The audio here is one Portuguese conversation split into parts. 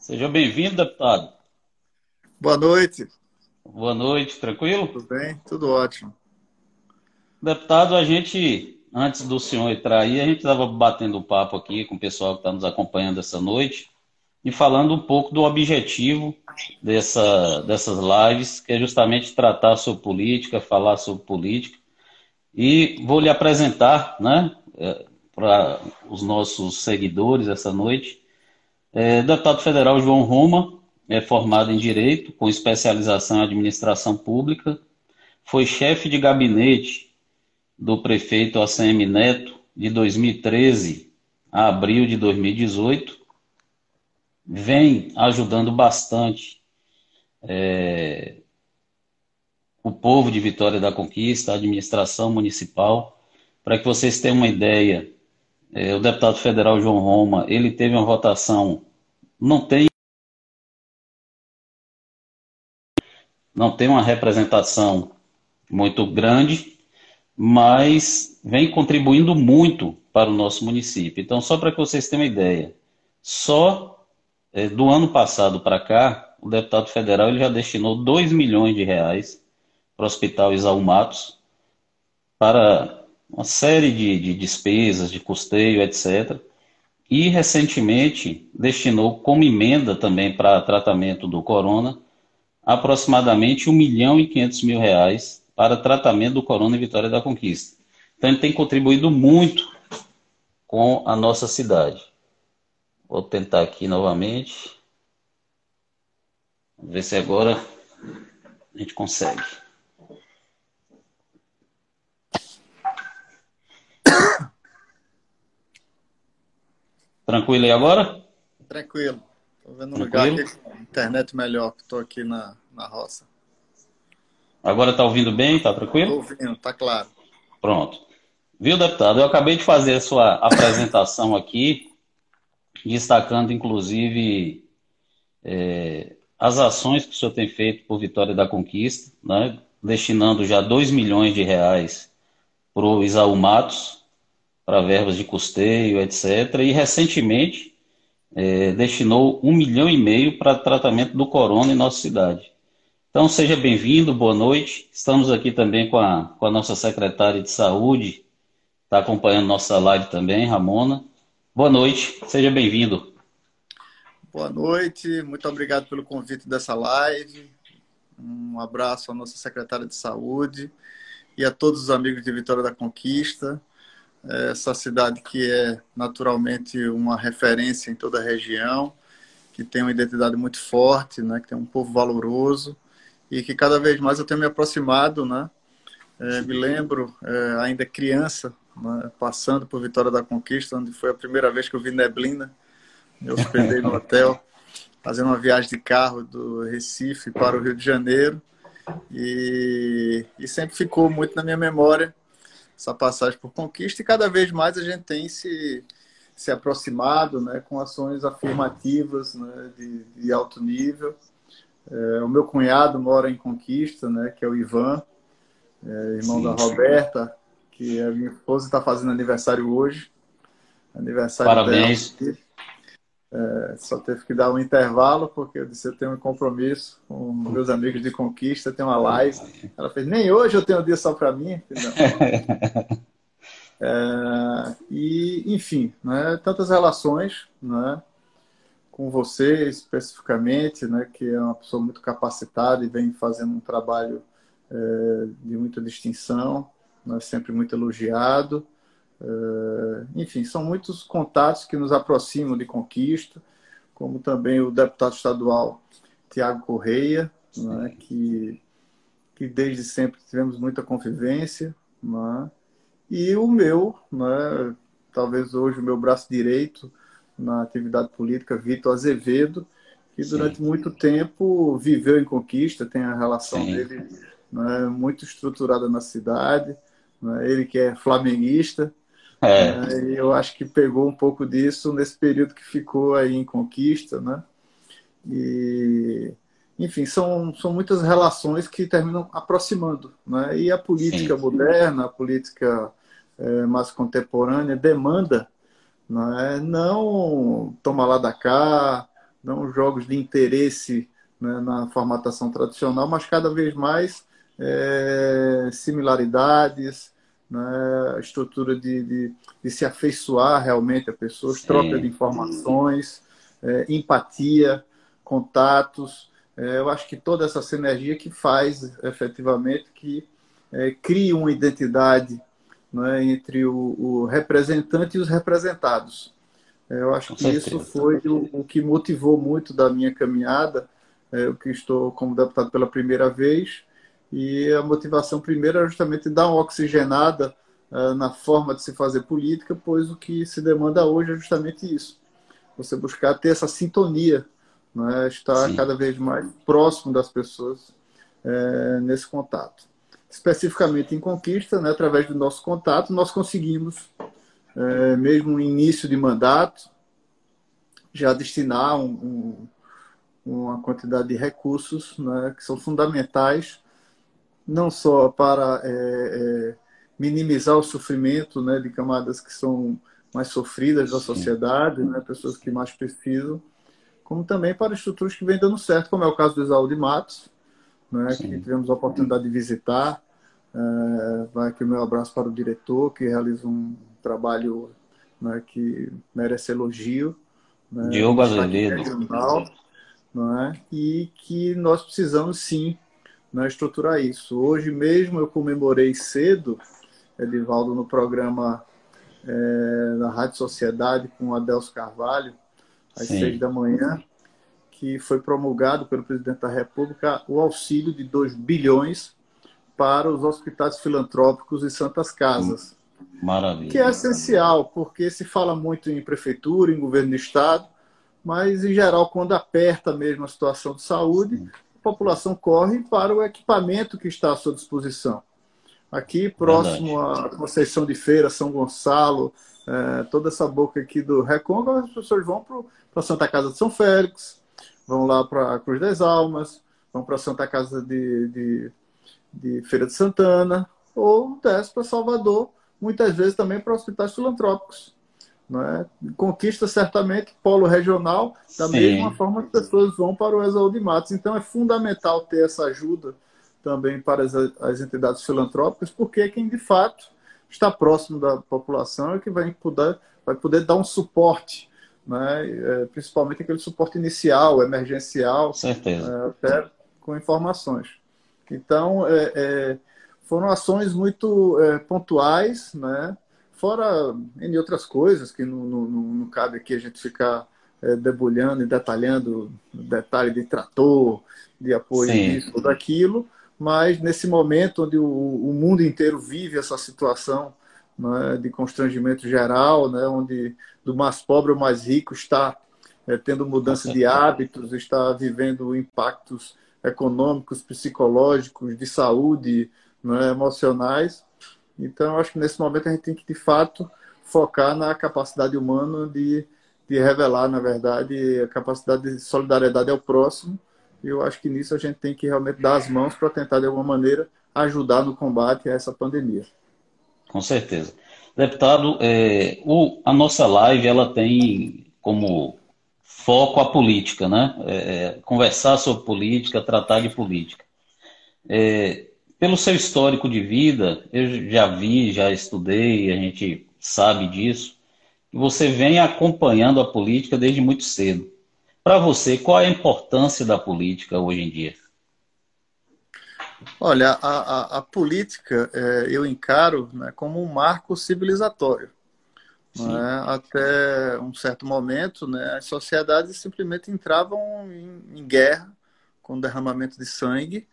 Seja bem-vindo, deputado. Boa noite. Boa noite, tranquilo? Tudo bem? Tudo ótimo. Deputado, a gente, antes do senhor entrar aí, a gente estava batendo um papo aqui com o pessoal que está nos acompanhando essa noite e falando um pouco do objetivo dessa, dessas lives, que é justamente tratar sobre política, falar sobre política. E vou lhe apresentar, né, é, para os nossos seguidores essa noite, é, deputado federal João Roma, é formado em Direito, com especialização em Administração Pública, foi chefe de gabinete do prefeito ACM Neto de 2013 a abril de 2018, vem ajudando bastante é, o povo de Vitória da Conquista, a administração municipal. Para que vocês tenham uma ideia, é, o deputado federal João Roma, ele teve uma votação, não tem não tem uma representação muito grande, mas vem contribuindo muito para o nosso município. Então, só para que vocês tenham uma ideia, só é, do ano passado para cá, o deputado federal ele já destinou 2 milhões de reais para o Hospital Isaú Matos, para uma série de, de despesas, de custeio, etc. E recentemente destinou como emenda também para tratamento do corona aproximadamente 1 milhão e 500 mil reais para tratamento do corona em Vitória da Conquista. Então ele tem contribuído muito com a nossa cidade. Vou tentar aqui novamente. Vamos ver se agora a gente consegue. Tranquilo aí agora? Tranquilo. Estou vendo um Tranquilo? lugar aqui com internet melhor, que estou aqui na, na roça. Agora está ouvindo bem? Está tranquilo? Estou ouvindo, está claro. Pronto. Viu, deputado? Eu acabei de fazer a sua apresentação aqui, destacando, inclusive, é, as ações que o senhor tem feito por Vitória da Conquista, né? destinando já 2 milhões de reais para o Isaú Matos, para verbas de custeio, etc. E recentemente é, destinou um milhão e meio para tratamento do corona em nossa cidade. Então seja bem-vindo, boa noite. Estamos aqui também com a, com a nossa secretária de saúde, está acompanhando nossa live também, Ramona. Boa noite, seja bem-vindo. Boa noite, muito obrigado pelo convite dessa live. Um abraço à nossa secretária de saúde e a todos os amigos de Vitória da Conquista essa cidade que é naturalmente uma referência em toda a região, que tem uma identidade muito forte, né, que tem um povo valoroso e que cada vez mais eu tenho me aproximado, né? É, me lembro é, ainda criança, né, passando por Vitória da Conquista, onde foi a primeira vez que eu vi neblina. Me hospedei no hotel, fazendo uma viagem de carro do Recife para o Rio de Janeiro. E, e sempre ficou muito na minha memória essa passagem por conquista e cada vez mais a gente tem se, se aproximado né, com ações afirmativas né, de, de alto nível. É, o meu cunhado mora em Conquista, né, que é o Ivan, é, irmão sim, da Roberta, que é a minha esposa está fazendo aniversário hoje. Aniversário Parabéns. Dela. É, só teve que dar um intervalo, porque eu disse eu tenho um compromisso com meus amigos de conquista, tem uma live. Ela fez, nem hoje eu tenho um dia só para mim. É, e, enfim, né, tantas relações né, com você especificamente, né, que é uma pessoa muito capacitada e vem fazendo um trabalho é, de muita distinção, né, sempre muito elogiado. Eh, enfim, são muitos contatos que nos aproximam de conquista, como também o deputado estadual Tiago Correia, né, que, que desde sempre tivemos muita convivência, né, e o meu, né, talvez hoje o meu braço direito na atividade política, Vitor Azevedo, que durante Sim. muito tempo viveu em Conquista, tem a relação Sim. dele né, muito estruturada na cidade, né, ele que é flamenguista, é. Eu acho que pegou um pouco disso nesse período que ficou aí em conquista, né? E, enfim, são, são muitas relações que terminam aproximando, né? E a política Sim. moderna, a política é, mais contemporânea demanda né? não toma lá da cá, não jogos de interesse né, na formatação tradicional, mas cada vez mais é, similaridades, né, estrutura de, de, de, se afeiçoar realmente a pessoas, Sim. troca de informações, é, empatia, contatos. É, eu acho que toda essa sinergia que faz efetivamente que é, crie uma identidade né, entre o, o, representante e os representados. É, eu acho Com que certeza. isso foi o, o, que motivou muito da minha caminhada, é, eu que estou como deputado pela primeira vez, e a motivação primeira é justamente dar uma oxigenada uh, na forma de se fazer política, pois o que se demanda hoje é justamente isso. Você buscar ter essa sintonia, né? estar Sim. cada vez mais próximo das pessoas é, nesse contato. Especificamente em Conquista, né, através do nosso contato, nós conseguimos, é, mesmo no início de mandato, já destinar um, um, uma quantidade de recursos né, que são fundamentais não só para é, é, minimizar o sofrimento né, de camadas que são mais sofridas da sociedade, né, pessoas que mais precisam, como também para estruturas que vêm dando certo, como é o caso do Exaú de Matos, né, que tivemos a oportunidade de visitar. É, vai aqui o meu abraço para o diretor, que realiza um trabalho né, que merece elogio. Né, Diogo Azevedo. Né, e que nós precisamos sim né, estruturar isso. Hoje mesmo eu comemorei cedo, Edivaldo, no programa é, na Rádio Sociedade com o Adelso Carvalho, às Sim. seis da manhã, que foi promulgado pelo presidente da República o auxílio de 2 bilhões para os hospitais filantrópicos e santas casas. Maravilha. Que é essencial, porque se fala muito em prefeitura, em governo do estado, mas em geral, quando aperta mesmo a situação de saúde, a população corre para o equipamento que está à sua disposição. Aqui, próximo Verdade. à Conceição de Feira, São Gonçalo, é, toda essa boca aqui do Recôncavo, as pessoas vão para a Santa Casa de São Félix, vão lá para a Cruz das Almas, vão para a Santa Casa de, de, de Feira de Santana, ou desce para Salvador, muitas vezes também para hospitais filantrópicos. Né? Conquista certamente polo regional, da Sim. mesma forma que as pessoas vão para o Exaú de Matos. Então é fundamental ter essa ajuda também para as, as entidades filantrópicas, porque é quem de fato está próximo da população e que vai poder, vai poder dar um suporte, né? É, principalmente aquele suporte inicial, emergencial, é, até com informações. Então, é, é foram ações muito é, pontuais, né? Fora em outras coisas que não, não, não cabe aqui a gente ficar é, debulhando e detalhando detalhe de trator, de apoio Sim. disso ou daquilo, mas nesse momento onde o, o mundo inteiro vive essa situação né, de constrangimento geral, né, onde do mais pobre ao mais rico está é, tendo mudança de hábitos, está vivendo impactos econômicos, psicológicos, de saúde, né, emocionais, então, acho que nesse momento a gente tem que, de fato, focar na capacidade humana de, de revelar, na verdade, a capacidade de solidariedade ao próximo. E eu acho que nisso a gente tem que realmente dar as mãos para tentar, de alguma maneira, ajudar no combate a essa pandemia. Com certeza. Deputado, é, o, a nossa live ela tem como foco a política, né? É, é conversar sobre política, tratar de política. É, pelo seu histórico de vida, eu já vi, já estudei, a gente sabe disso, que você vem acompanhando a política desde muito cedo. Para você, qual é a importância da política hoje em dia? Olha, a, a, a política é, eu encaro né, como um marco civilizatório. É? Até um certo momento, né, as sociedades simplesmente entravam em, em guerra, com derramamento de sangue,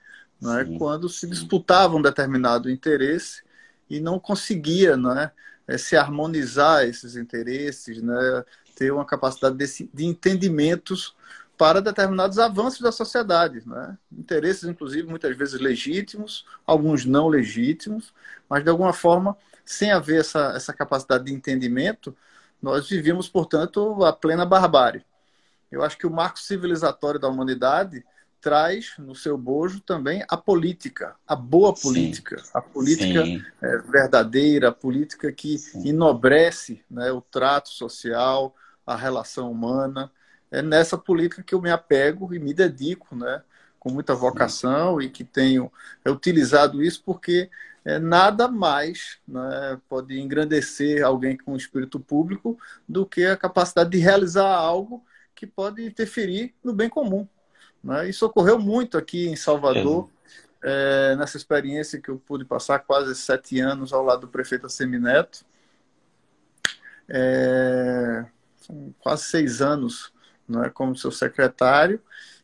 é? quando se disputava um determinado interesse e não conseguia não é? é se harmonizar esses interesses, né? ter uma capacidade de, de entendimentos para determinados avanços da sociedade. Né? Interesses, inclusive, muitas vezes legítimos, alguns não legítimos, mas de alguma forma, sem haver essa, essa capacidade de entendimento, nós vivíamos, portanto, a plena barbárie. Eu acho que o marco civilizatório da humanidade traz no seu bojo também a política, a boa política, Sim. a política é, verdadeira, a política que Sim. enobrece né, o trato social, a relação humana. é nessa política que eu me apego e me dedico, né? Com muita vocação e que tenho utilizado isso porque é, nada mais né, pode engrandecer alguém com espírito público do que a capacidade de realizar algo que pode interferir no bem comum. Né? Isso ocorreu muito aqui em Salvador, é, nessa experiência que eu pude passar quase sete anos ao lado do prefeito Assemineto. É, quase seis anos né, como seu secretário,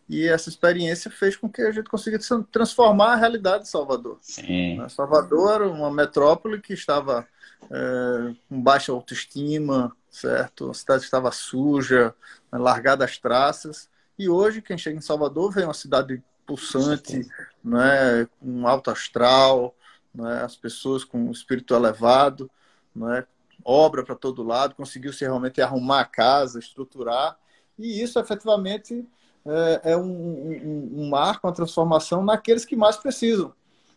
e essa experiência fez com que a gente conseguisse transformar a realidade de Salvador. Sim. Né, Salvador era uma metrópole que estava é, com baixa autoestima, certo? A cidade estava suja, né, largada as traças. E hoje, quem chega em Salvador vê uma cidade pulsante, né, com alto astral, né, as pessoas com um espírito elevado, né, obra para todo lado, conseguiu se realmente arrumar a casa, estruturar. E isso, efetivamente, é, é um, um, um marco, uma transformação naqueles que mais precisam.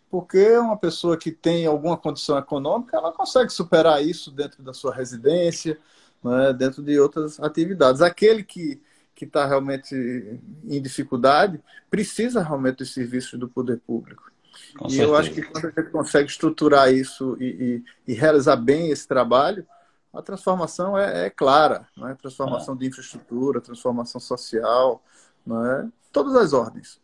Porque uma pessoa que tem alguma condição econômica, ela consegue superar isso dentro da sua residência, né, dentro de outras atividades. Aquele que que está realmente em dificuldade precisa realmente dos serviços do poder público. Com e certeza. eu acho que quando a gente consegue estruturar isso e, e, e realizar bem esse trabalho, a transformação é, é clara, é? transformação é. de infraestrutura, transformação social, é? todas as ordens.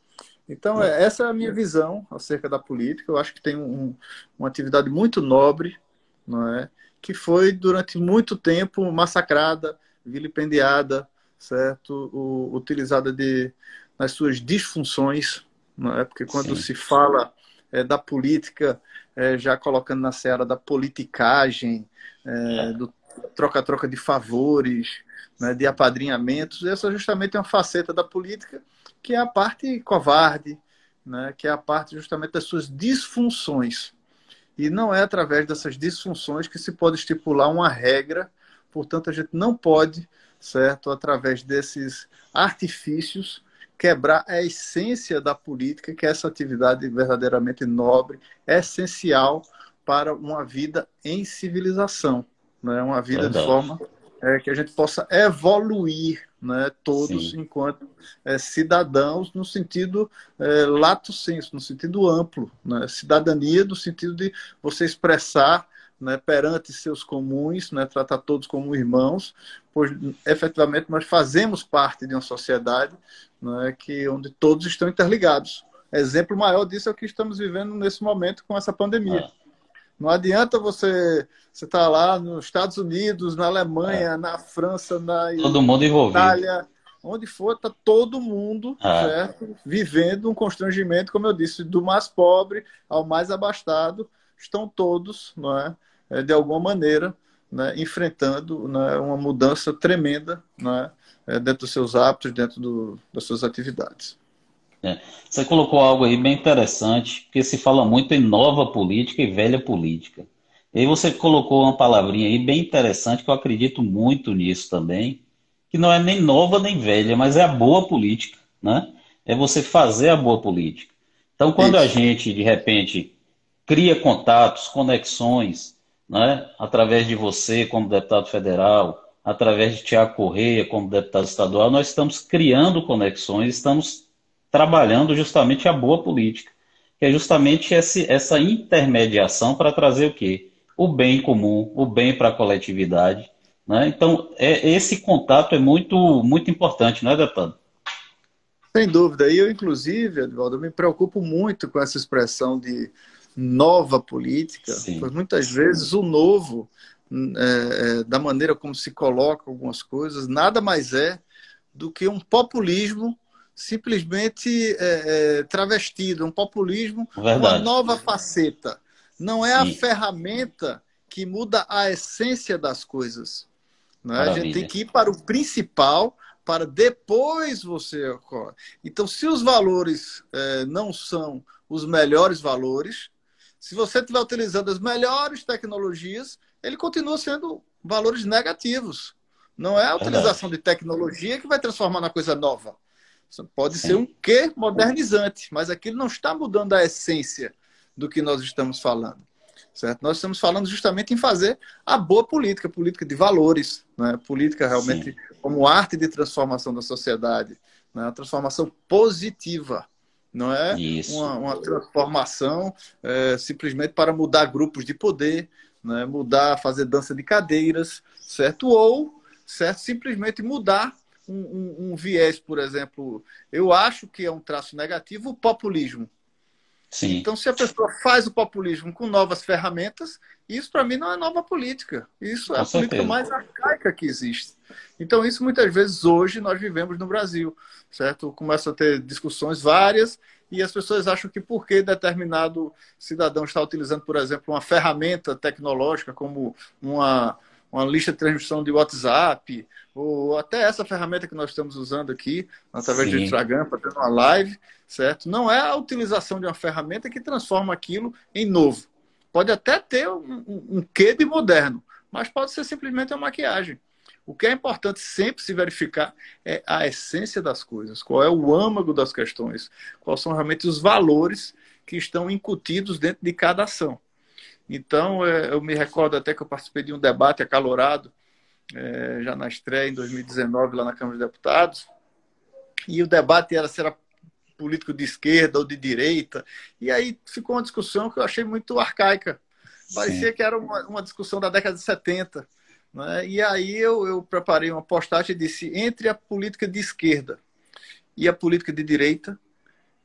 Então, é. essa é a minha visão acerca da política. Eu acho que tem um, uma atividade muito nobre, não é? que foi durante muito tempo massacrada, vilipendiada, certo? O, utilizada de, nas suas disfunções, não é? porque quando Sim. se fala é, da política, é, já colocando na seara da politicagem, é, é. do troca-troca de favores, né, de apadrinhamentos. Essa justamente é uma faceta da política que é a parte covarde, né, que é a parte justamente das suas disfunções. E não é através dessas disfunções que se pode estipular uma regra, portanto, a gente não pode, certo, através desses artifícios, quebrar a essência da política, que é essa atividade verdadeiramente nobre, essencial para uma vida em civilização né? uma vida Verdade. de forma é, que a gente possa evoluir né, todos Sim. enquanto é, cidadãos no sentido é, lato senso, no sentido amplo, né? cidadania no sentido de você expressar né, perante seus comuns, né, tratar todos como irmãos, pois efetivamente nós fazemos parte de uma sociedade né, que onde todos estão interligados. Exemplo maior disso é o que estamos vivendo nesse momento com essa pandemia. Ah. Não adianta você você estar tá lá nos Estados Unidos, na Alemanha, é. na França, na todo mundo envolvido. Itália, onde for, está todo mundo é. certo? vivendo um constrangimento, como eu disse, do mais pobre ao mais abastado, estão todos, não é, é de alguma maneira, né, enfrentando né, uma mudança tremenda né, dentro dos seus hábitos, dentro do, das suas atividades. É. Você colocou algo aí bem interessante, porque se fala muito em nova política e velha política. E aí você colocou uma palavrinha aí bem interessante, que eu acredito muito nisso também, que não é nem nova nem velha, mas é a boa política, né? É você fazer a boa política. Então, quando Isso. a gente, de repente, cria contatos, conexões, né? através de você como deputado federal, através de Tiago Correia como deputado estadual, nós estamos criando conexões, estamos trabalhando justamente a boa política, que é justamente esse, essa intermediação para trazer o quê? O bem comum, o bem para a coletividade. Né? Então, é, esse contato é muito, muito importante, não é, deputado? Sem dúvida. E eu, inclusive, Edvaldo, me preocupo muito com essa expressão de nova política, Sim. pois muitas vezes o novo, é, é, da maneira como se coloca algumas coisas, nada mais é do que um populismo simplesmente é, é, travestido, um populismo, Verdade. uma nova faceta. Não é Sim. a ferramenta que muda a essência das coisas. Né? A gente tem que ir para o principal para depois você ocorre. Então, se os valores é, não são os melhores valores, se você estiver utilizando as melhores tecnologias, ele continua sendo valores negativos. Não é a utilização Verdade. de tecnologia que vai transformar na coisa nova. Pode Sim. ser um quê modernizante, mas aquilo não está mudando a essência do que nós estamos falando. certo? Nós estamos falando justamente em fazer a boa política, política de valores, né? política realmente Sim. como arte de transformação da sociedade, né? uma transformação positiva, não é uma, uma, transformação é, simplesmente para mudar grupos de poder, né? mudar, fazer dança de cadeiras, certo? Ou, certo, simplesmente mudar um, um, um viés, por exemplo. Eu acho que é um traço negativo o populismo. Sim. Então, se a pessoa faz o populismo com novas ferramentas, isso para mim não é nova política. Isso é com a certeza. política mais arcaica que existe. Então, isso muitas vezes hoje nós vivemos no Brasil, certo? Começa a ter discussões várias e as pessoas acham que porque determinado cidadão está utilizando, por exemplo, uma ferramenta tecnológica como uma, uma lista de transmissão de WhatsApp, ou até essa ferramenta que nós estamos usando aqui, através Sim. do Instagram, para ter uma live, certo? Não é a utilização de uma ferramenta que transforma aquilo em novo. Pode até ter um, um, um quê de moderno, mas pode ser simplesmente uma maquiagem. O que é importante sempre se verificar é a essência das coisas, qual é o âmago das questões, quais são realmente os valores que estão incutidos dentro de cada ação. Então, é, eu me recordo até que eu participei de um debate acalorado, é, já na estreia em 2019, lá na Câmara dos Deputados, e o debate era se era político de esquerda ou de direita, e aí ficou uma discussão que eu achei muito arcaica. Parecia Sim. que era uma, uma, discussão da década de 70. Né? E aí eu, eu preparei uma postagem e disse: entre a política de esquerda e a política de direita,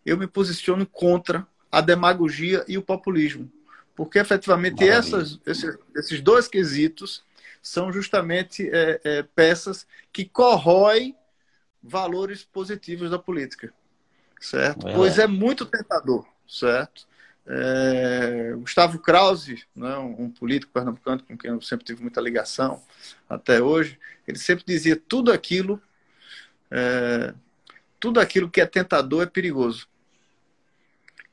eu me posiciono contra a demagogia e o populismo. Porque efetivamente essas, esses, esses, dois quesitos são justamente é, é, peças que corroem valores positivos da política, certo? É. Pois é muito tentador, certo? É, Gustavo Krause, né, um político pernambucano com quem eu sempre tive muita ligação até hoje, ele sempre dizia tudo aquilo, é, tudo aquilo que é tentador é perigoso.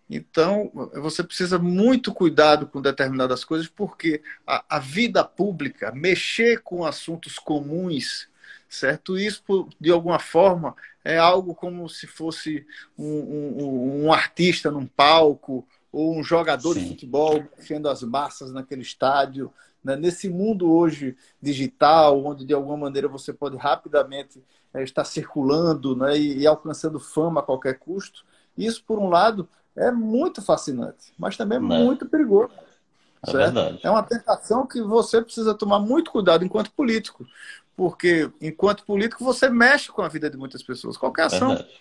Então, você precisa muito cuidado com determinadas coisas, porque a, a vida pública, mexer com assuntos comuns, certo? Isso, de alguma forma, é algo como se fosse um, um, um artista num palco ou um jogador Sim. de futebol mexendo as massas naquele estádio. Né? Nesse mundo hoje digital, onde de alguma maneira você pode rapidamente é, estar circulando né? e, e alcançando fama a qualquer custo, isso, por um lado, é muito fascinante, mas também é muito perigoso. É, é uma tentação que você precisa tomar muito cuidado enquanto político, porque enquanto político você mexe com a vida de muitas pessoas, qualquer ação, verdade.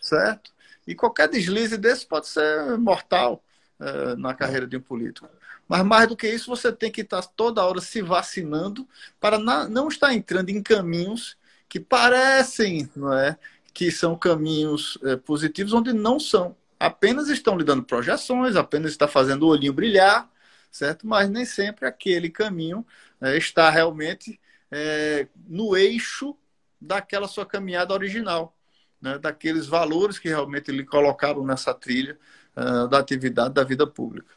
certo? E qualquer deslize desse pode ser mortal uh, na carreira de um político. Mas mais do que isso, você tem que estar toda hora se vacinando para não estar entrando em caminhos que parecem, não é, que são caminhos uh, positivos, onde não são apenas estão lhe dando projeções, apenas está fazendo o olhinho brilhar, certo? Mas nem sempre aquele caminho é, está realmente é, no eixo daquela sua caminhada original, né? daqueles valores que realmente lhe colocaram nessa trilha uh, da atividade da vida pública.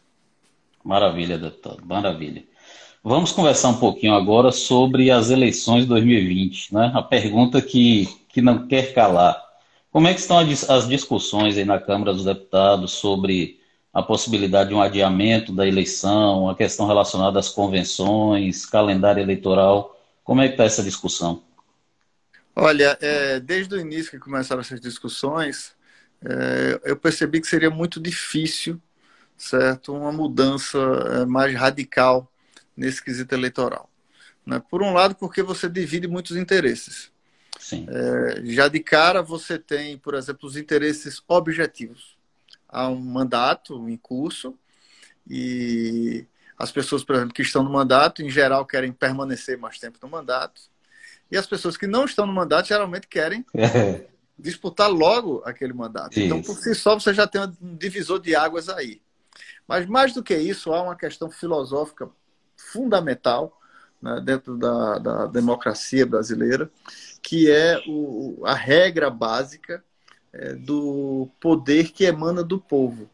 Maravilha, deputado, maravilha. Vamos conversar um pouquinho agora sobre as eleições de 2020, né? A pergunta que, que não quer calar. Como é que estão as discussões aí na Câmara dos Deputados sobre a possibilidade de um adiamento da eleição, a questão relacionada às convenções, calendário eleitoral? Como é que está essa discussão? Olha, é, desde o início que começaram essas discussões, é, eu percebi que seria muito difícil, certo, uma mudança é, mais radical nesse quesito eleitoral. Né? Por um lado, porque você divide muitos interesses. É, já de cara você tem, por exemplo, os interesses objetivos. Há um mandato em curso e as pessoas, por exemplo, que estão no mandato, em geral, querem permanecer mais tempo no mandato. E as pessoas que não estão no mandato, geralmente querem é. Disputar logo aquele mandato. Isso. Então, por si só, você já tem um divisor de águas aí. Mas, mais do que isso, há uma questão filosófica fundamental né, dentro da, da democracia brasileira, que é o, a regra básica é, do poder que emana do povo.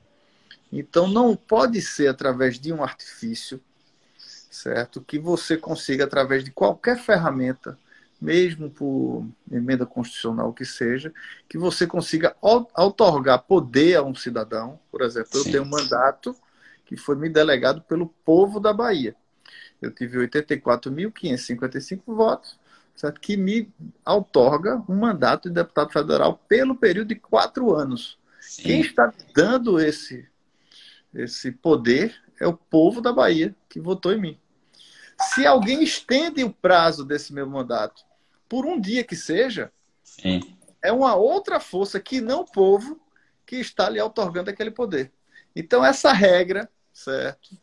Então, não pode ser através de um artifício, certo? Que você consiga, através de qualquer ferramenta, mesmo por emenda constitucional que seja, que você consiga outorgar poder a um cidadão. Por exemplo, Sim. eu tenho um mandato que foi me delegado pelo povo da Bahia. Eu tive 84.555 votos, certo? que me outorga um mandato de deputado federal pelo período de quatro anos. Sim. Quem está dando esse, esse poder é o povo da Bahia que votou em mim. Se alguém estende o prazo desse meu mandato por um dia que seja, Sim. é uma outra força que não o povo que está lhe otorgando aquele poder. Então, essa regra, certo?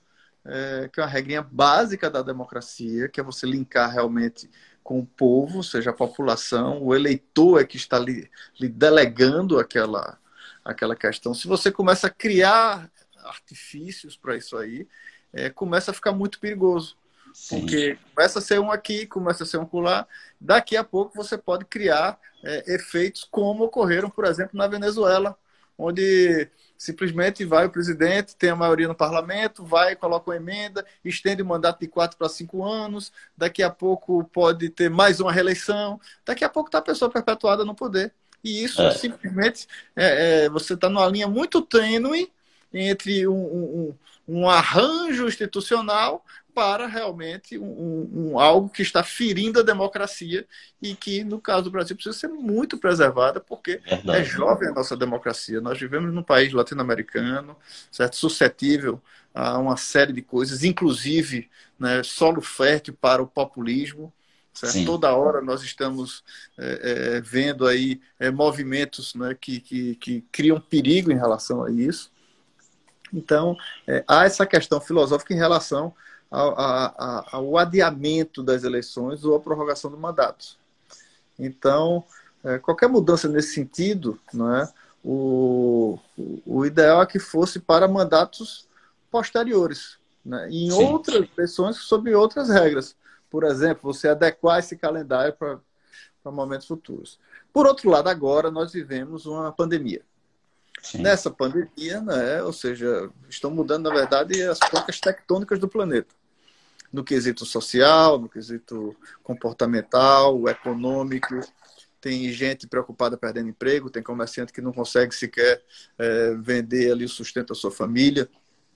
É, que é uma regrinha básica da democracia, que é você linkar realmente com o povo, ou seja, a população, o eleitor é que está lhe, lhe delegando aquela, aquela questão. Se você começa a criar artifícios para isso aí, é, começa a ficar muito perigoso. Sim. Porque começa a ser um aqui, começa a ser um lá. Daqui a pouco você pode criar é, efeitos como ocorreram, por exemplo, na Venezuela, onde simplesmente vai o presidente, tem a maioria no parlamento, vai, coloca uma emenda, estende o mandato de quatro para cinco anos, daqui a pouco pode ter mais uma reeleição, daqui a pouco está a pessoa perpetuada no poder. E isso é. simplesmente é, é, você está numa linha muito tênue entre um, um, um arranjo institucional para realmente um, um, algo que está ferindo a democracia e que, no caso do Brasil, precisa ser muito preservada, porque Verdade. é jovem a nossa democracia. Nós vivemos num país latino-americano, certo? suscetível a uma série de coisas, inclusive né, solo fértil para o populismo. Toda hora nós estamos é, é, vendo aí é, movimentos né, que, que, que criam perigo em relação a isso. Então, é, há essa questão filosófica em relação ao, ao adiamento das eleições ou a prorrogação do mandato. Então, é, qualquer mudança nesse sentido, não é, o, o ideal é que fosse para mandatos posteriores, né, em Sim. outras eleições sob outras regras. Por exemplo, você adequar esse calendário para, para momentos futuros. Por outro lado, agora nós vivemos uma pandemia. Sim. Nessa pandemia, né, ou seja, estão mudando, na verdade, as placas tectônicas do planeta no quesito social, no quesito comportamental, econômico. Tem gente preocupada perdendo emprego, tem comerciante que não consegue sequer é, vender ali o sustento da sua família.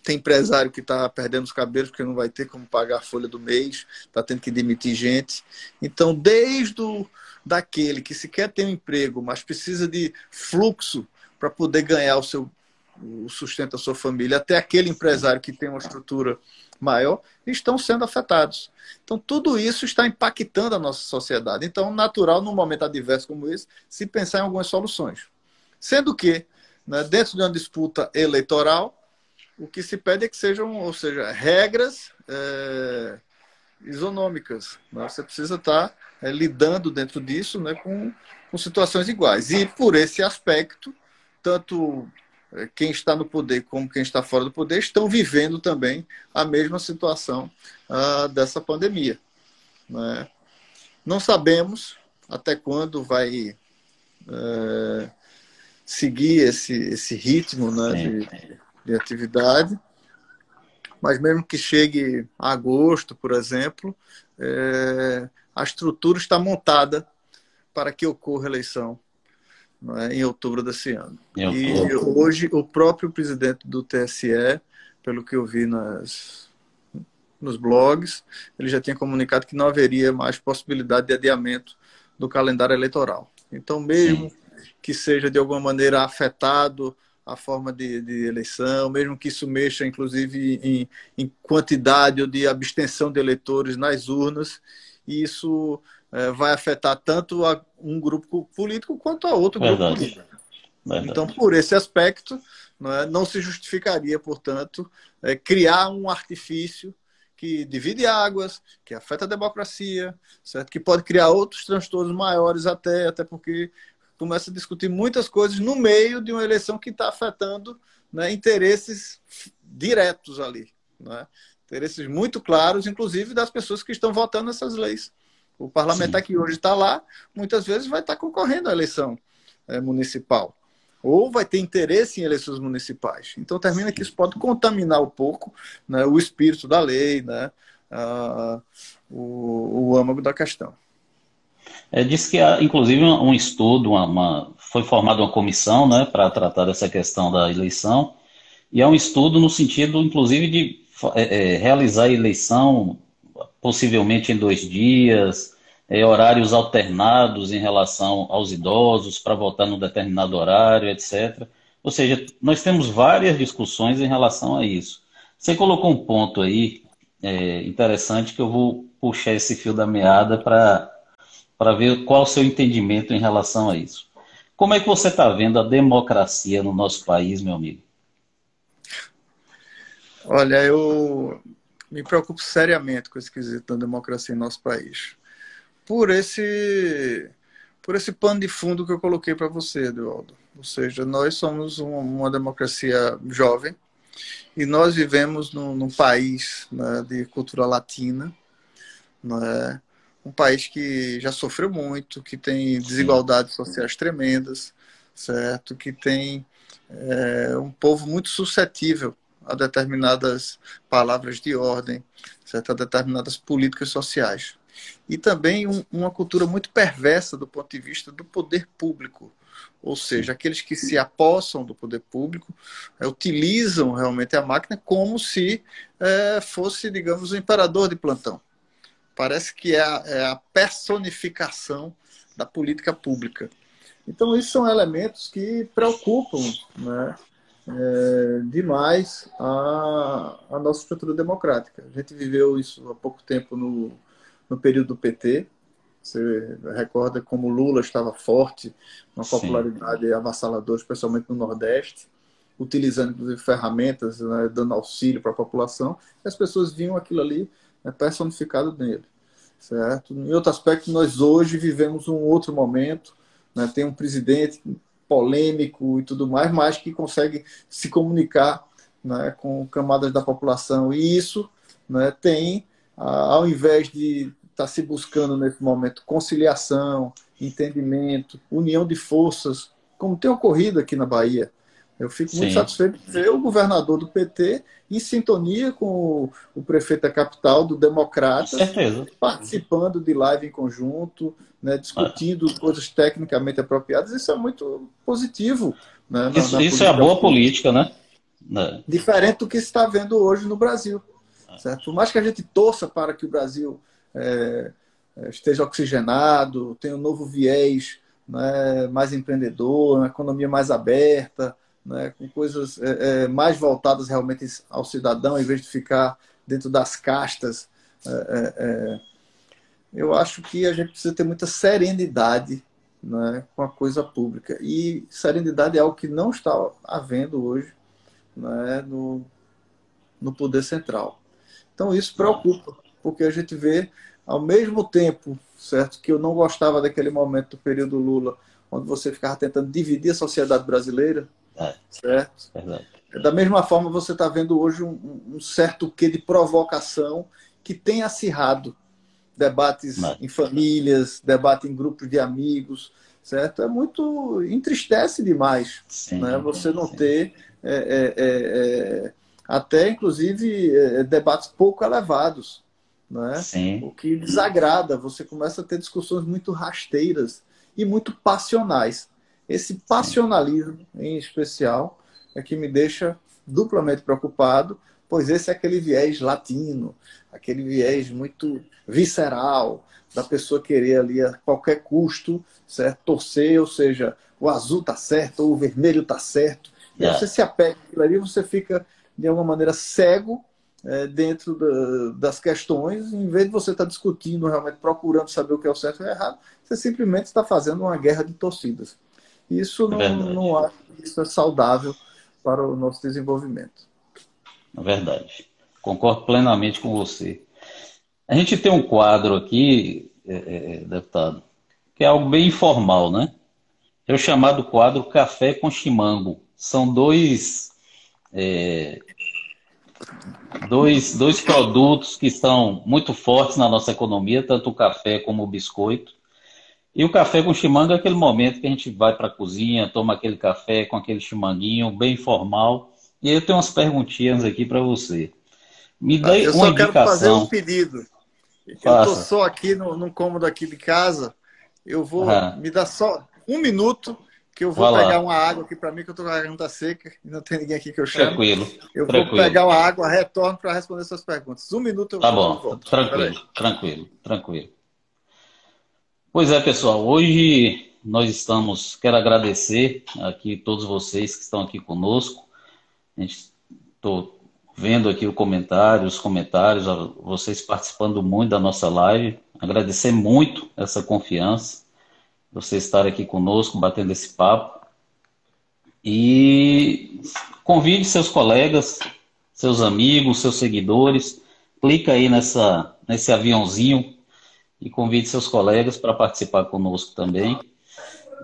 Tem empresário que está perdendo os cabelos porque não vai ter como pagar a folha do mês, está tendo que demitir gente. Então, desde o, daquele que sequer tem um emprego, mas precisa de fluxo para poder ganhar o seu o sustento da sua família, até aquele empresário que tem uma estrutura maior, estão sendo afetados. Então, tudo isso está impactando a nossa sociedade. Então, natural, num momento adverso como esse, se pensar em algumas soluções. Sendo que, né, dentro de uma disputa eleitoral, o que se pede é que sejam, ou seja, regras é, isonômicas. Né? Você precisa estar é, lidando dentro disso né, com, com situações iguais. E por esse aspecto, tanto é, quem está no poder como quem está fora do poder estão vivendo também a mesma situação uh, dessa pandemia. Né? Não sabemos até quando vai uh, seguir esse, esse ritmo né, de, de atividade, mas mesmo que chegue a agosto, por exemplo, é, a estrutura está montada para que ocorra eleição é? em outubro desse ano. E hoje o próprio presidente do TSE, pelo que eu vi nas, nos blogs, ele já tinha comunicado que não haveria mais possibilidade de adiamento do calendário eleitoral. Então, mesmo Sim. que seja de alguma maneira afetado a forma de, de, eleição, mesmo que isso mexa, inclusive, em, em quantidade ou de abstenção de eleitores nas urnas, isso é, vai afetar tanto a um grupo político quanto a outro Verdade. grupo político. Verdade. Então, por esse aspecto, não, é, não se justificaria, portanto, é, criar um artifício que divide águas, que afeta a democracia, certo? que pode criar outros transtornos maiores até, até porque começa a discutir muitas coisas no meio de uma eleição que está afetando né, interesses diretos ali. Né? Interesses muito claros, inclusive das pessoas que estão votando essas leis. O parlamentar Sim. que hoje está lá, muitas vezes vai estar tá concorrendo à eleição é, municipal. Ou vai ter interesse em eleições municipais. Então termina que isso pode contaminar um pouco né, o espírito da lei, né, a, o, o âmago da questão. É, diz que, há, inclusive, um estudo, uma, uma, foi formada uma comissão né, para tratar dessa questão da eleição, e é um estudo no sentido, inclusive, de é, é, realizar a eleição possivelmente em dois dias, é, horários alternados em relação aos idosos para votar num determinado horário, etc. Ou seja, nós temos várias discussões em relação a isso. Você colocou um ponto aí é, interessante que eu vou puxar esse fio da meada para ver qual o seu entendimento em relação a isso. Como é que você está vendo a democracia no nosso país, meu amigo? Olha, eu me preocupo seriamente com esse quesito da democracia em nosso país. Por esse, por esse pano de fundo que eu coloquei para você, Eduardo. Ou seja, nós somos uma, uma democracia jovem e nós vivemos num, num país né, de cultura latina, né, um país que já sofreu muito, que tem desigualdades sociais tremendas, certo? Que tem é, um povo muito suscetível a determinadas palavras de ordem, certo? a determinadas políticas sociais. E também um, uma cultura muito perversa do ponto de vista do poder público, ou seja, aqueles que se apossam do poder público é, utilizam realmente a máquina como se é, fosse, digamos, o imperador de plantão. Parece que é a, é a personificação da política pública. Então, isso são elementos que preocupam né, é, demais a, a nossa estrutura democrática. A gente viveu isso há pouco tempo no, no período do PT, você recorda como Lula estava forte, uma popularidade Sim. avassaladora, especialmente no Nordeste, utilizando inclusive ferramentas, né, dando auxílio para a população, e as pessoas viam aquilo ali né, personificado nele. Certo? Em outro aspecto, nós hoje vivemos um outro momento, né, tem um presidente polêmico e tudo mais, mas que consegue se comunicar né, com camadas da população. E isso né, tem, ao invés de está se buscando nesse momento conciliação, entendimento, união de forças, como tem ocorrido aqui na Bahia. Eu fico muito Sim. satisfeito de ver o governador do PT em sintonia com o, prefeito da capital, do Democrata, participando de live em conjunto, né, discutindo ah. coisas tecnicamente apropriadas. Isso é muito positivo. Né, isso, na, na isso é a boa política, né? né? Diferente do que se está vendo hoje no Brasil. Certo? Por mais que a gente torça para que o Brasil é, é, esteja oxigenado, tenha um novo viés né, mais empreendedor, uma economia mais aberta, né, com coisas é, é, mais voltadas realmente ao cidadão, em vez de ficar dentro das castas. É, é, eu acho que a gente precisa ter muita serenidade né, com a coisa pública. E serenidade é algo que não está havendo hoje né, no, no poder central. Então isso preocupa, porque a gente vê, ao mesmo tempo, certo, que eu não gostava daquele momento do período Lula, onde você ficava tentando dividir a sociedade brasileira, é. certo? Verdade. Da mesma forma, você está vendo hoje um, um, certo quê de provocação que tem acirrado debates Mas... em famílias, debate em grupos de amigos, certo? É muito entristece demais, sim, né? Você não sim. ter é, é, é, é até inclusive é, debates pouco elevados, né? Sim. O que desagrada, você começa a ter discussões muito rasteiras e muito passionais. Esse passionalismo, em especial, é que me deixa duplamente preocupado, pois esse é aquele viés latino, aquele viés muito visceral, da pessoa querer ali a qualquer custo, certo? Torcer, ou seja, o azul tá certo ou o vermelho tá certo. E yeah. você se apega àquilo ali, você fica de alguma maneira cego é, dentro da, das questões, em vez de você estar tá discutindo, realmente procurando saber o que é o certo e o errado, você simplesmente está fazendo uma guerra de torcidas. Isso não, é não acho que isso é saudável para o nosso desenvolvimento. Verdade. Concordo plenamente com você. A gente tem um quadro aqui, é, é, é deputado, que é algo bem informal, né? É o chamado quadro Café com Chimango. São dois é, dois, dois produtos que estão muito fortes na nossa economia, tanto o café como o biscoito. E o café com chimanga é aquele momento que a gente vai para a cozinha, toma aquele café com aquele chimanguinho bem formal. E aí eu tenho umas perguntinhas aqui para você. Me dê eu uma indicação. Eu só quero fazer um pedido. Faça. Eu estou só aqui no, no cômodo aqui de casa. Eu vou me dar só um minuto que eu vou pegar uma água aqui para mim, que eu estou com a garganta seca e não tem ninguém aqui que eu chame. Tranquilo. Eu tranquilo. vou pegar uma água, retorno para responder suas perguntas. Um minuto eu Tá bom, tranquilo, tranquilo, tranquilo. Pois é, pessoal, hoje nós estamos, quero agradecer aqui todos vocês que estão aqui conosco. Estou vendo aqui o comentário, os comentários, vocês participando muito da nossa live. Agradecer muito essa confiança você estar aqui conosco, batendo esse papo. E convide seus colegas, seus amigos, seus seguidores. Clica aí nessa, nesse aviãozinho e convide seus colegas para participar conosco também.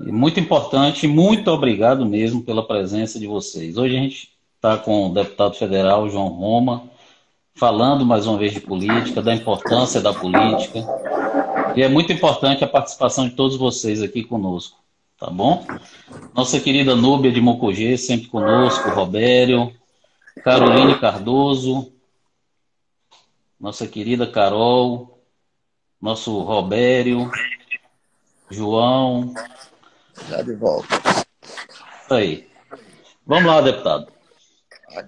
E muito importante, muito obrigado mesmo pela presença de vocês. Hoje a gente está com o deputado federal João Roma, falando mais uma vez de política, da importância da política, e é muito importante a participação de todos vocês aqui conosco, tá bom? Nossa querida Núbia de Mocogê, sempre conosco, Robério, Caroline Cardoso, nossa querida Carol, nosso Robério, João. Já de volta. Isso aí. Vamos lá, deputado.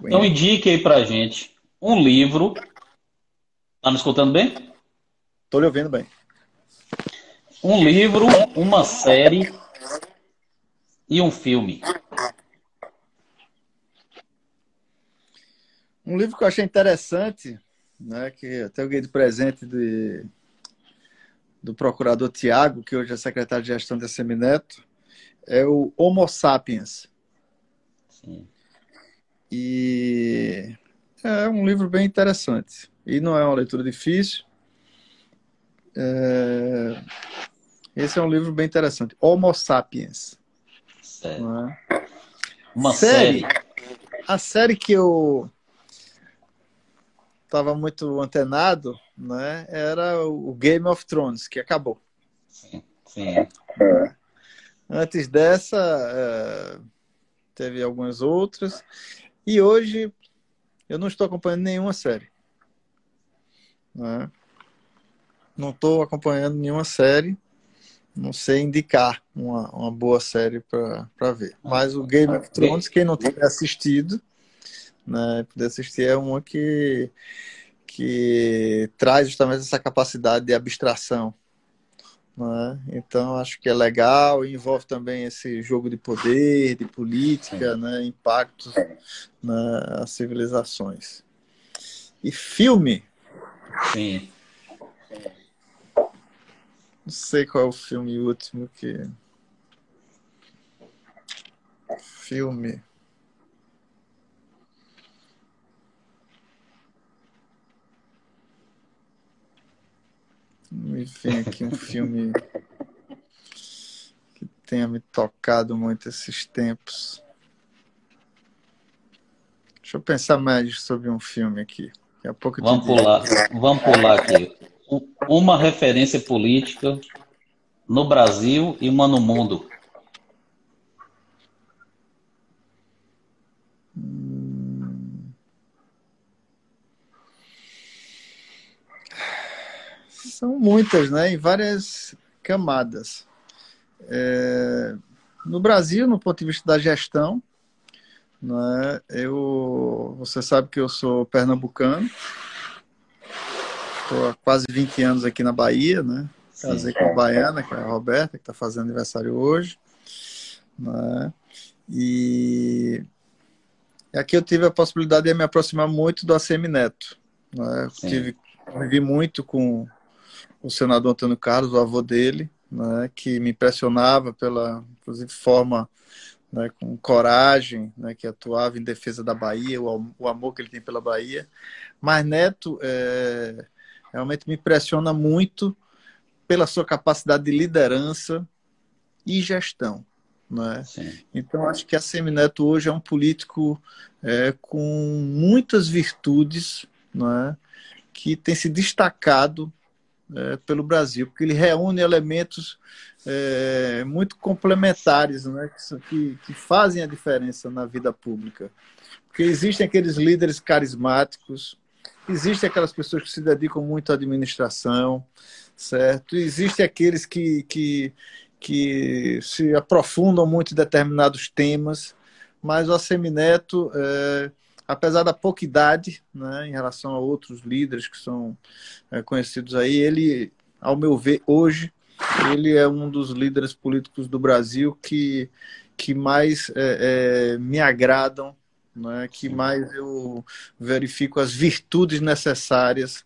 Então indique aí pra gente um livro. Tá me escutando bem? Estou lhe ouvindo bem um livro, uma série e um filme. Um livro que eu achei interessante, né, que até eu ganhei de presente de, do procurador Tiago, que hoje é secretário de gestão da Semineto, é o Homo Sapiens. Sim. E é um livro bem interessante. E não é uma leitura difícil. É... Esse é um livro bem interessante. Homo Sapiens. Sério. É? Uma série, série. A série que eu estava muito antenado, né, era o Game of Thrones, que acabou. Sim, sim. É. Antes dessa, é, teve algumas outras. E hoje eu não estou acompanhando nenhuma série. Né? Não estou acompanhando nenhuma série. Não sei indicar uma, uma boa série para ver. Mas o Game of Thrones, quem não tiver assistido, né, poder assistir é uma que, que traz justamente essa capacidade de abstração. Né? Então, acho que é legal, envolve também esse jogo de poder, de política, né? impactos nas né, civilizações. E filme? Sim. Não sei qual é o filme último que. Filme. Me vem aqui um filme que tenha me tocado muito esses tempos. Deixa eu pensar mais sobre um filme aqui. Daqui a pouco vamos pular, vamos pular aqui uma referência política no Brasil e uma no mundo? São muitas, né? Em várias camadas. É... No Brasil, no ponto de vista da gestão, né? eu, você sabe que eu sou pernambucano, Estou há quase 20 anos aqui na Bahia, né? Casei Sim. com a baiana, que é a Roberta, que está fazendo aniversário hoje. Né? E aqui eu tive a possibilidade de me aproximar muito do ACM Neto. Né? Tive, vivi muito com o senador Antônio Carlos, o avô dele, né? que me impressionava pela, inclusive, forma né, com coragem, né, que atuava em defesa da Bahia, o, o, amor que ele tem pela Bahia. Mas Neto é, realmente me impressiona muito pela sua capacidade de liderança e gestão. Né? Então, acho que a Semineto hoje é um político é, com muitas virtudes né, que tem se destacado é, pelo Brasil, porque ele reúne elementos é, muito complementares né, que, que fazem a diferença na vida pública. Porque existem aqueles líderes carismáticos, Existem aquelas pessoas que se dedicam muito à administração, certo? Existem aqueles que, que, que se aprofundam muito em determinados temas, mas o Assemineto, é, apesar da pouca idade, né, em relação a outros líderes que são é, conhecidos aí, ele, ao meu ver, hoje, ele é um dos líderes políticos do Brasil que, que mais é, é me agradam né, que mais eu verifico as virtudes necessárias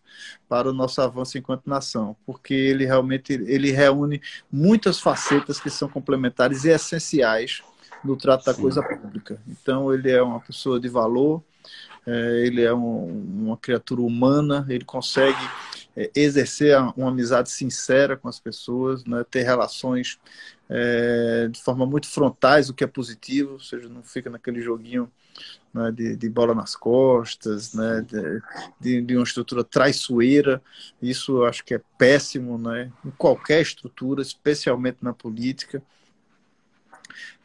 para o nosso avanço enquanto nação, porque ele realmente ele reúne muitas facetas que são complementares e essenciais no trato da Sim. coisa pública. Então ele é uma pessoa de valor, ele é um, uma criatura humana, ele consegue é, exercer uma amizade sincera com as pessoas, né, ter relações é, de forma muito frontais, o que é positivo, ou seja, não fica naquele joguinho né, de, de, bola nas costas, né, de, de, uma estrutura traiçoeira. Isso eu acho que é péssimo né, em qualquer estrutura, especialmente na política.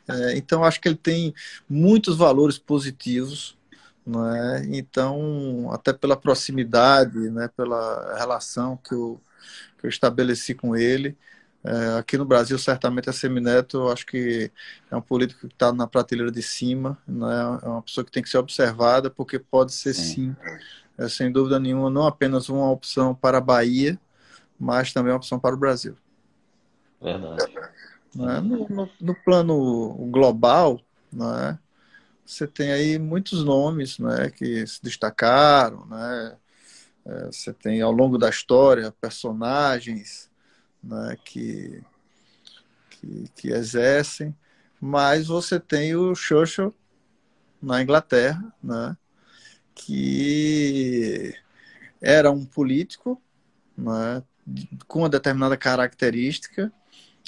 É, então, acho que ele tem muitos valores positivos. Né, então, até pela proximidade, né, pela relação que eu, que eu estabeleci com ele, é, aqui no Brasil, certamente, a Semineto, eu acho que é um político que está na prateleira de cima, né? é uma pessoa que tem que ser observada, porque pode ser, sim, é, sem dúvida nenhuma, não apenas uma opção para a Bahia, mas também uma opção para o Brasil. Verdade. Né? No, no, no, plano global, né? Você tem aí muitos nomes né? que se destacaram, né? É, você tem ao longo da história personagens né, que, que, que, exercem, mas você tem o Churchill na Inglaterra, né, que era um político né, com uma determinada característica,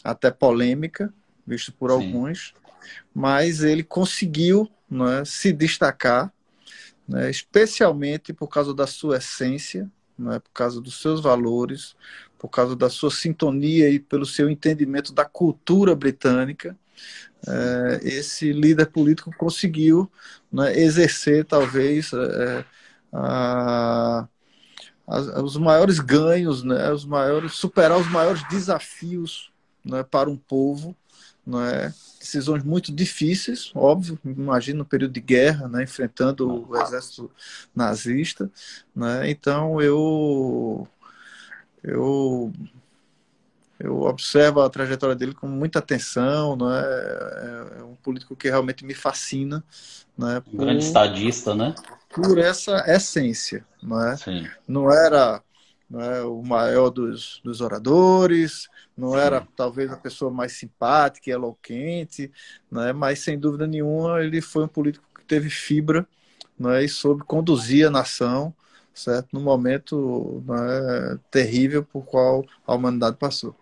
até polêmica, visto por Sim. alguns, mas ele conseguiu né, se destacar, né, especialmente por causa da sua essência, né, por causa dos seus valores, por causa da sua sintonia e pelo seu entendimento da cultura britânica, é, esse líder político conseguiu né, exercer talvez é, a, a, os maiores ganhos, né, os maiores, superar os maiores desafios né, para um povo, né, decisões muito difíceis, óbvio, imagina no período de guerra, né, enfrentando o exército nazista, né, então eu eu eu observo a trajetória dele com muita atenção, né? É, é um político que realmente me fascina, né? Por, um grande estadista, né? Por essa essência, não é? Sim. Não era não é, o maior dos, dos oradores, não Sim. era talvez a pessoa mais simpática e eloquente, né? Mas sem dúvida nenhuma ele foi um político que teve fibra, né? E soube conduzir a nação certo? No momento né, terrível por qual a humanidade passou.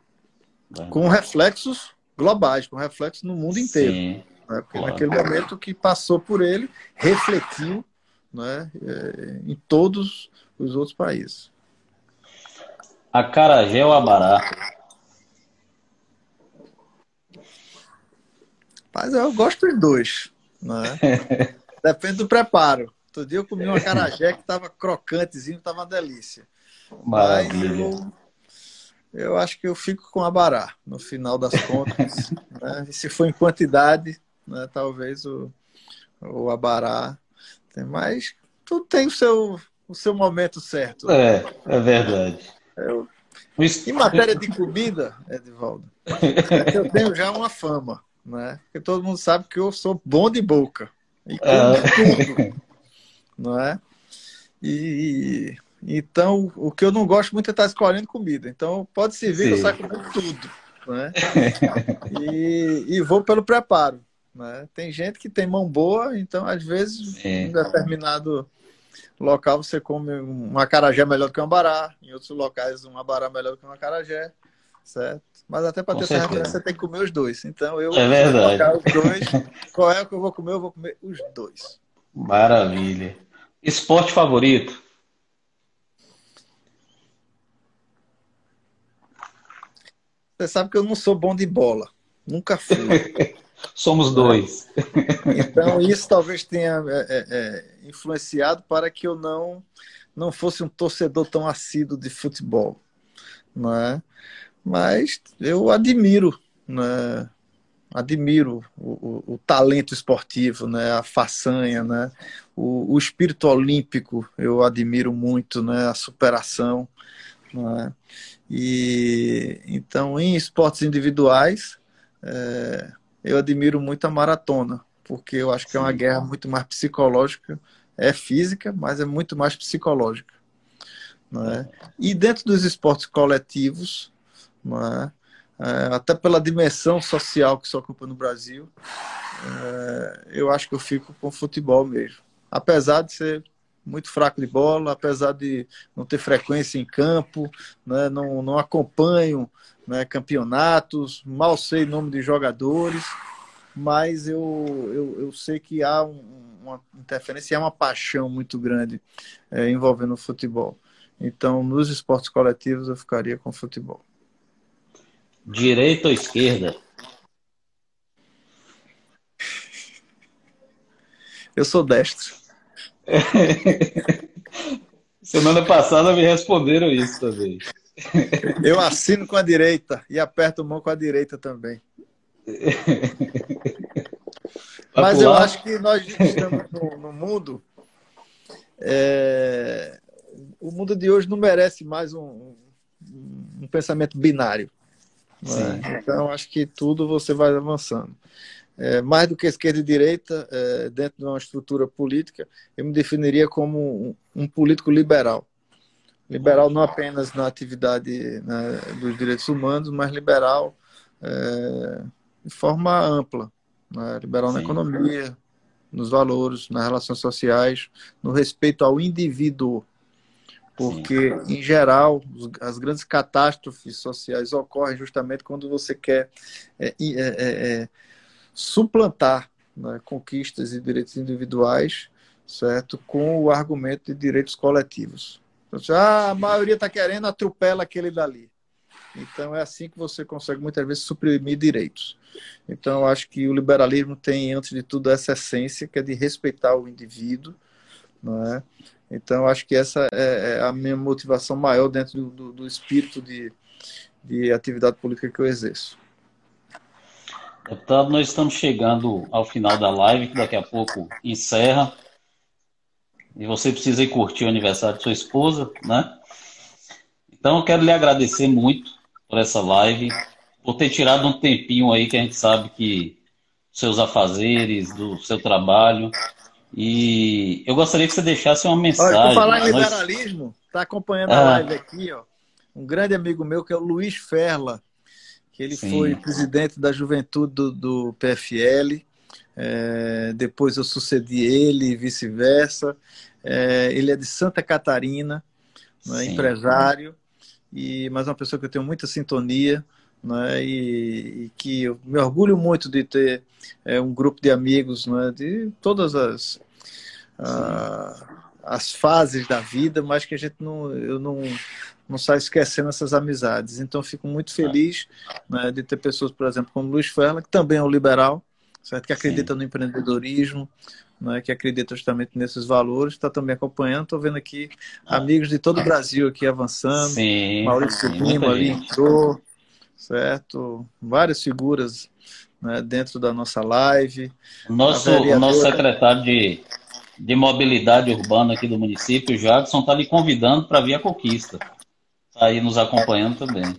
É. Com reflexos globais, com reflexos no mundo inteiro. Sim, né? Porque claro. naquele momento que passou por ele, refletiu né, é, em todos os outros países. Acarajé ou Abará? Mas eu gosto dos dois. Né? Depende do preparo. Outro dia eu comi uma carajé que estava crocantezinho, estava uma delícia. Maravilha. Mas eu, eu acho que eu fico com a bará, no final das contas. né? E se for em quantidade, né, talvez o, o abará. Mais. Tudo tem o seu, o seu momento certo. É, é verdade. Eu, em matéria de comida, Edivaldo, é eu tenho já uma fama, né? Porque todo mundo sabe que eu sou bom de boca. E como é. tudo não é? E então o que eu não gosto muito é estar escolhendo comida. Então pode se ver que eu saio comendo tudo, né? e, e vou pelo preparo. Né? Tem gente que tem mão boa, então às vezes em determinado local você come um acarajé melhor do que um abará, em outros locais um abará melhor do que um acarajé, certo? Mas até para ter certeza. essa referência você tem que comer os dois. Então eu é verdade. os dois. Qual é o que eu vou comer? Eu vou comer os dois. Maravilha. Esporte favorito? Você sabe que eu não sou bom de bola. Nunca fui. Somos dois. Então, isso talvez tenha é, é, é, influenciado para que eu não, não fosse um torcedor tão assíduo de futebol. Não é? Mas eu admiro né, admiro o, o, o, talento esportivo, né, a façanha, né, o, o, espírito olímpico eu admiro muito, né, a superação, né, e então em esportes individuais é, eu admiro muito a maratona, porque eu acho que Sim. é uma guerra muito mais psicológica, é física, mas é muito mais psicológica, né, e dentro dos esportes coletivos, né, é, até pela dimensão social que se ocupa no Brasil, é, eu acho que eu fico com futebol mesmo. Apesar de ser muito fraco de bola, apesar de não ter frequência em campo, né, não, não acompanho né, campeonatos, mal sei nome de jogadores, mas eu, eu, eu sei que há um, uma interferência e há uma paixão muito grande é, envolvendo o futebol. Então, nos esportes coletivos, eu ficaria com o futebol. Direita ou esquerda? Eu sou destro. Semana passada me responderam isso também. Eu assino com a direita e aperto mão com a direita também. Mas eu acho que nós estamos no, no mundo. É, o mundo de hoje não merece mais um, um pensamento binário. É? Então, acho que tudo você vai avançando. É, mais do que esquerda e direita, é, dentro de uma estrutura política, eu me definiria como um, um político liberal. Liberal não apenas na atividade né, dos direitos humanos, mas liberal é, de forma ampla. Né? Liberal Sim. na economia, nos valores, nas relações sociais, no respeito ao indivíduo porque, Sim. em geral, as grandes catástrofes sociais ocorrem justamente quando você quer é, é, é, é, suplantar né, conquistas e direitos individuais, certo, com o argumento de direitos coletivos. Então, ah, a maioria está querendo, atropela aquele dali. Então, é assim que você consegue, muitas vezes, suprimir direitos. Então, eu acho que o liberalismo tem, antes de tudo, essa essência, que é de respeitar o indivíduo, não é? Então, acho que essa é, é a minha motivação maior dentro do, do espírito de, de atividade política que eu exerço. Deputado, nós estamos chegando ao final da live, que daqui a pouco encerra. E você precisa ir curtir o aniversário de sua esposa, né? Então, eu quero lhe agradecer muito por essa live, por ter tirado um tempinho aí que a gente sabe que seus afazeres, do seu trabalho, e eu gostaria que você deixasse uma mensagem. Olha, falar em liberalismo, está acompanhando a ah. live aqui, ó. Um grande amigo meu que é o Luiz Ferla, que ele Sim. foi presidente da juventude do, do PFL. É, depois eu sucedi ele e vice-versa. É, ele é de Santa Catarina, né, empresário, e mas uma pessoa que eu tenho muita sintonia. Né, e, e, que eu me orgulho muito de ter é, um grupo de amigos né, de todas as, as fases da vida, mas que a gente não, eu não, não sai esquecendo essas amizades. Então, fico muito feliz né, de ter pessoas, por exemplo, como Luiz Ferla, que também é um liberal, certo? que acredita Sim. no empreendedorismo, né, que acredita justamente nesses valores, está também acompanhando. Estou vendo aqui amigos de todo o Brasil aqui avançando. Sim, Maurício Lima ali entrou, certo? Várias figuras né, dentro da nossa live. Nosso, o nosso secretário de, de mobilidade urbana aqui do município, o Jadson, está lhe convidando para vir a conquista. Está aí nos acompanhando também.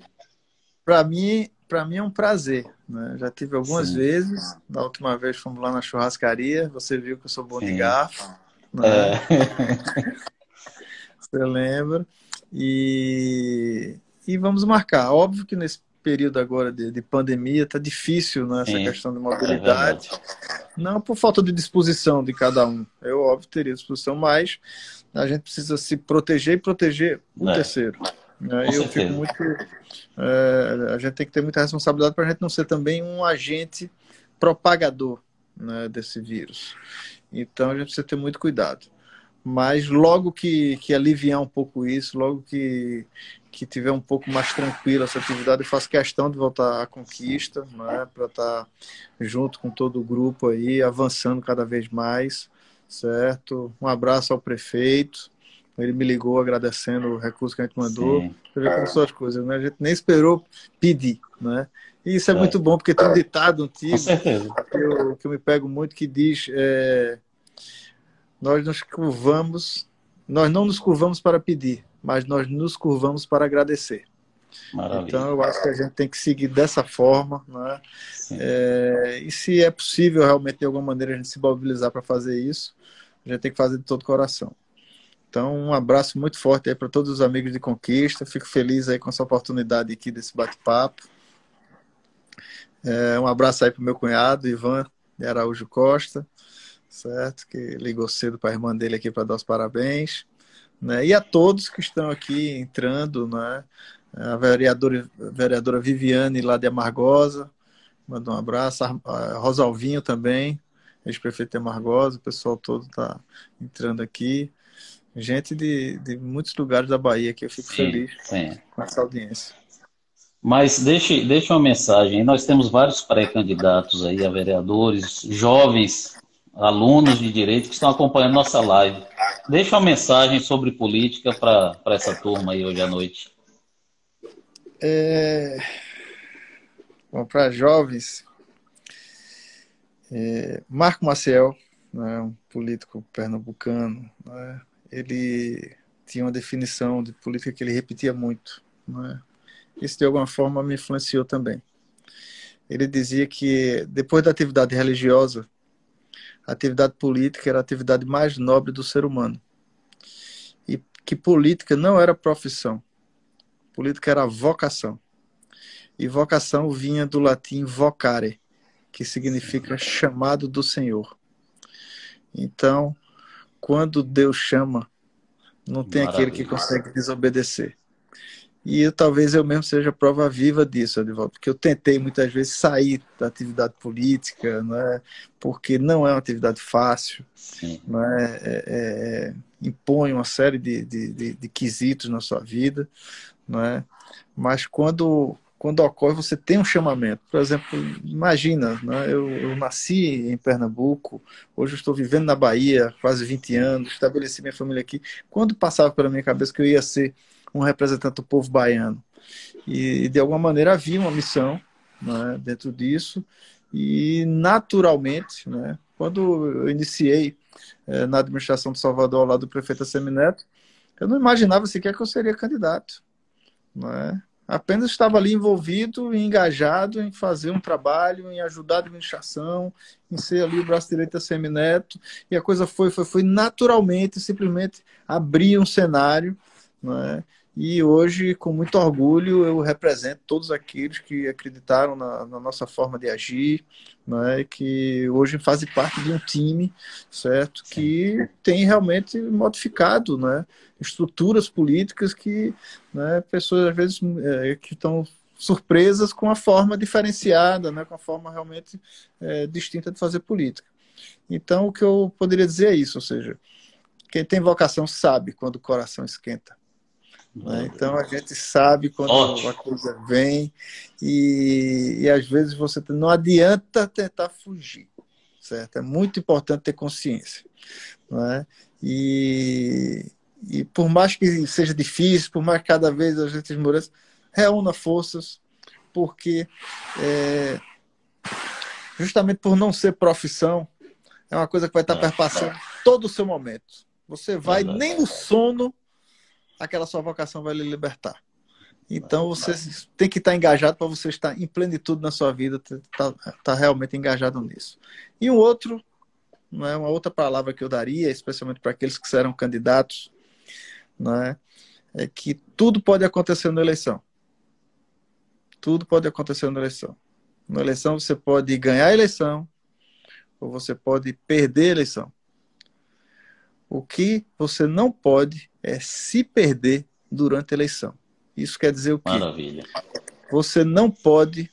Para mim, para mim é um prazer. Né? Já tive algumas Sim. vezes. Na última vez fomos lá na churrascaria. Você viu que eu sou bom Sim. de garfo. Né? É. Você lembra? E, e vamos marcar. Óbvio que nesse período agora de, de pandemia está difícil nessa né, questão de mobilidade. É não por falta de disposição de cada um. Eu, óbvio, teria disposição, mas a gente precisa se proteger e proteger o é. terceiro. Né? Eu fico muito. É, a gente tem que ter muita responsabilidade para a gente não ser também um agente propagador né, desse vírus. Então a gente precisa ter muito cuidado. Mas logo que, que aliviar um pouco isso, logo que, que tiver um pouco mais tranquila essa atividade, eu faço questão de voltar à conquista, né, para estar tá junto com todo o grupo aí, avançando cada vez mais, certo? Um abraço ao prefeito, Ele me ligou agradecendo o recurso que a gente mandou. Você vê como são as coisas, né? A gente nem esperou pedir, né? E isso é, é. muito bom, porque tem um ditado antigo que eu, que eu me pego muito que diz é, nós nos curvamos, nós não nos curvamos para pedir, mas nós nos curvamos para agradecer. Maravilha. Então, eu acho que a gente tem que seguir dessa forma. Né? É, e se é possível realmente, de alguma maneira, a gente se mobilizar para fazer isso, a gente tem que fazer de todo o coração. Então, um abraço muito forte aí para todos os amigos de Conquista. Fico feliz aí com essa oportunidade aqui desse bate-papo. É, um abraço aí para o meu cunhado, Ivan de Araújo Costa, certo? Que ligou cedo para a irmã dele aqui para dar os parabéns. Né? E a todos que estão aqui entrando, né? a vereadora, a vereadora Viviane lá de Amargosa, manda um abraço, a Rosalvinho também, ex-prefeito de Amargosa, o pessoal todo está entrando aqui. Gente de, de muitos lugares da Bahia que eu fico sim, feliz sim. com essa audiência. Mas deixe, deixe uma mensagem. Nós temos vários pré-candidatos aí a vereadores, jovens, alunos de direito que estão acompanhando nossa live. Deixa uma mensagem sobre política para essa turma aí hoje à noite. É... Bom, para jovens, é... Marco Maciel, né, um político pernambucano, né, ele tinha uma definição de política que ele repetia muito. Né? Isso, de alguma forma, me influenciou também. Ele dizia que, depois da atividade religiosa, a atividade política era a atividade mais nobre do ser humano. E que política não era profissão, política era vocação. E vocação vinha do latim vocare, que significa chamado do Senhor. Então, quando Deus chama, não tem Maravilha. aquele que consegue desobedecer. E eu, talvez eu mesmo seja prova viva disso, Adivaldo, porque eu tentei muitas vezes sair da atividade política, né, porque não é uma atividade fácil, né, é, é, é, impõe uma série de, de, de, de quesitos na sua vida, né? Mas quando quando ocorre, você tem um chamamento. Por exemplo, imagina, né? eu, eu, nasci em Pernambuco, hoje estou vivendo na Bahia, quase 20 anos, estabeleci minha família aqui. Quando passava pela minha cabeça que eu ia ser um representante do povo baiano? E, de alguma maneira, havia uma missão né, dentro disso, e naturalmente, né, quando eu iniciei eh, na administração de Salvador, lá do prefeito Semineto, eu não imaginava sequer que eu seria candidato. Né? Apenas estava ali envolvido e engajado em fazer um trabalho, em ajudar a administração, em ser ali o braço direito da Semineto. E a coisa foi, foi, foi naturalmente, simplesmente abrir um cenário. Né? E hoje, com muito orgulho, eu represento todos aqueles que acreditaram na, na nossa forma de agir, né, que hoje fazem parte de um time, certo? Que tem realmente modificado, né, estruturas políticas que, né, pessoas às vezes é, que estão surpresas com a forma diferenciada, né, com a forma realmente é, distinta de fazer política. Então, o que eu poderia dizer é isso, ou seja, quem tem vocação sabe quando o coração esquenta. Né? Então a gente sabe quando Ótimo. a coisa vem e, e às vezes você não adianta tentar fugir, certo? É muito importante ter consciência, né? E, e por mais que seja difícil, por mais que cada vez a gente esmoreça, reúna forças, porque é, justamente por não ser profissão, é uma coisa que vai estar é. perpassando todo o seu momento. Você vai, nem no sono, aquela sua vocação vai lhe libertar. Então você tem que estar engajado para você estar em plenitude na sua vida, estar tá, tá realmente engajado nisso. E um outro, não é uma outra palavra que eu daria, especialmente para aqueles que serão candidatos, não é, é que tudo pode acontecer na eleição. Tudo pode acontecer na eleição. Na eleição você pode ganhar a eleição ou você pode perder a eleição. O que você não pode é se perder durante a eleição. Isso quer dizer o quê? Maravilha. Você não pode,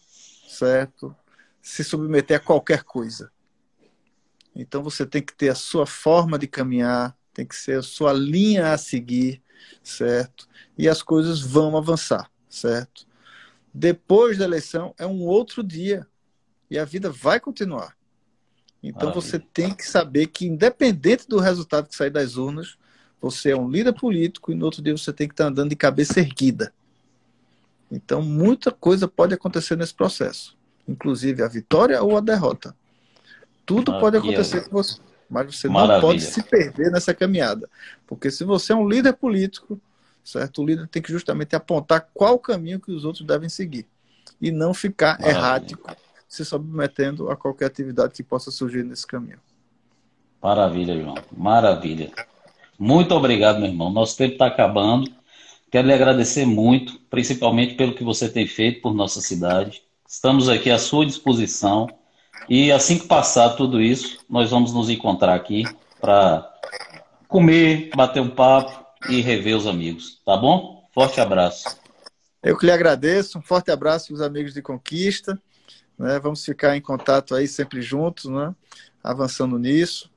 certo, se submeter a qualquer coisa. Então você tem que ter a sua forma de caminhar, tem que ser a sua linha a seguir, certo? E as coisas vão avançar, certo? Depois da eleição é um outro dia e a vida vai continuar. Então Maravilha. você tem que saber que independente do resultado que sair das urnas, você é um líder político e no outro dia você tem que estar andando de cabeça erguida. Então, muita coisa pode acontecer nesse processo, inclusive a vitória ou a derrota. Tudo ah, pode acontecer com você, mas você Maravilha. não pode se perder nessa caminhada. Porque se você é um líder político, certo? O líder tem que justamente apontar qual caminho que os outros devem seguir e não ficar Maravilha. errático, se submetendo a qualquer atividade que possa surgir nesse caminho. Maravilha, João. Maravilha. Muito obrigado, meu irmão. Nosso tempo está acabando. Quero lhe agradecer muito, principalmente pelo que você tem feito por nossa cidade. Estamos aqui à sua disposição. E assim que passar tudo isso, nós vamos nos encontrar aqui para comer, bater um papo e rever os amigos. Tá bom? Forte abraço. Eu que lhe agradeço. Um forte abraço para os amigos de Conquista. Né? Vamos ficar em contato aí sempre juntos, né? avançando nisso.